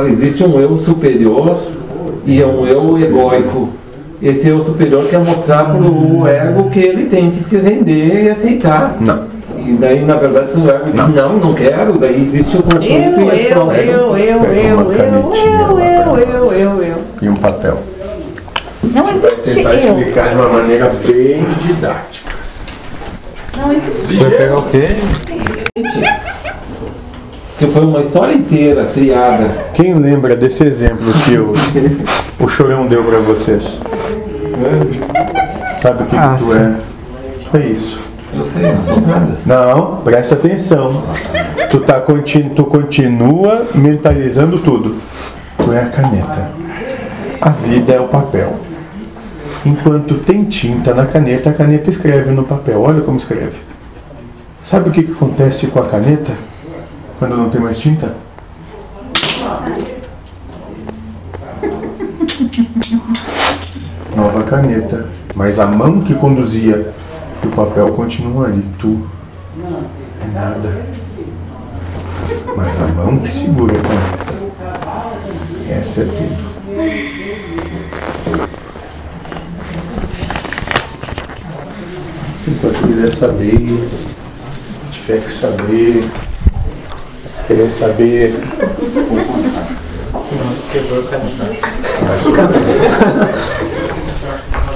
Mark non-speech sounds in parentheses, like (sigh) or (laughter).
Agora, existe um eu superior e um eu egóico. Esse eu superior quer mostrar para o ego que ele tem que se render e aceitar. Não. E daí, na verdade, quando o ego diz não, não quero, daí existe o conflito Eu, e eu, eu, eu, eu, eu, eu, eu, eu, eu, eu. E um papel. Não existe Tentar eu. explicar de uma maneira bem didática. Não existe Vai pegar o quê? Que foi uma história inteira criada. Quem lembra desse exemplo que o, o Chorão deu pra vocês? Sabe o que, Ah, que tu sim. é? É isso. Eu sei, não sou nada. Não, presta atenção. Tu, tá, conti- tu continua mentalizando tudo. Tu é a caneta. A vida é o papel. Enquanto tem tinta na caneta, a caneta escreve no papel. Olha como escreve. Sabe o que, que acontece com a caneta quando não tem mais tinta? (laughs) Nova caneta. Mas a mão que conduzia o papel continua ali. Tu é nada. Mas a mão que segura a caneta. Essa é tudo. Enquanto quiser saber, tiver que saber, querer saber. Quebrou a caneta. (laughs)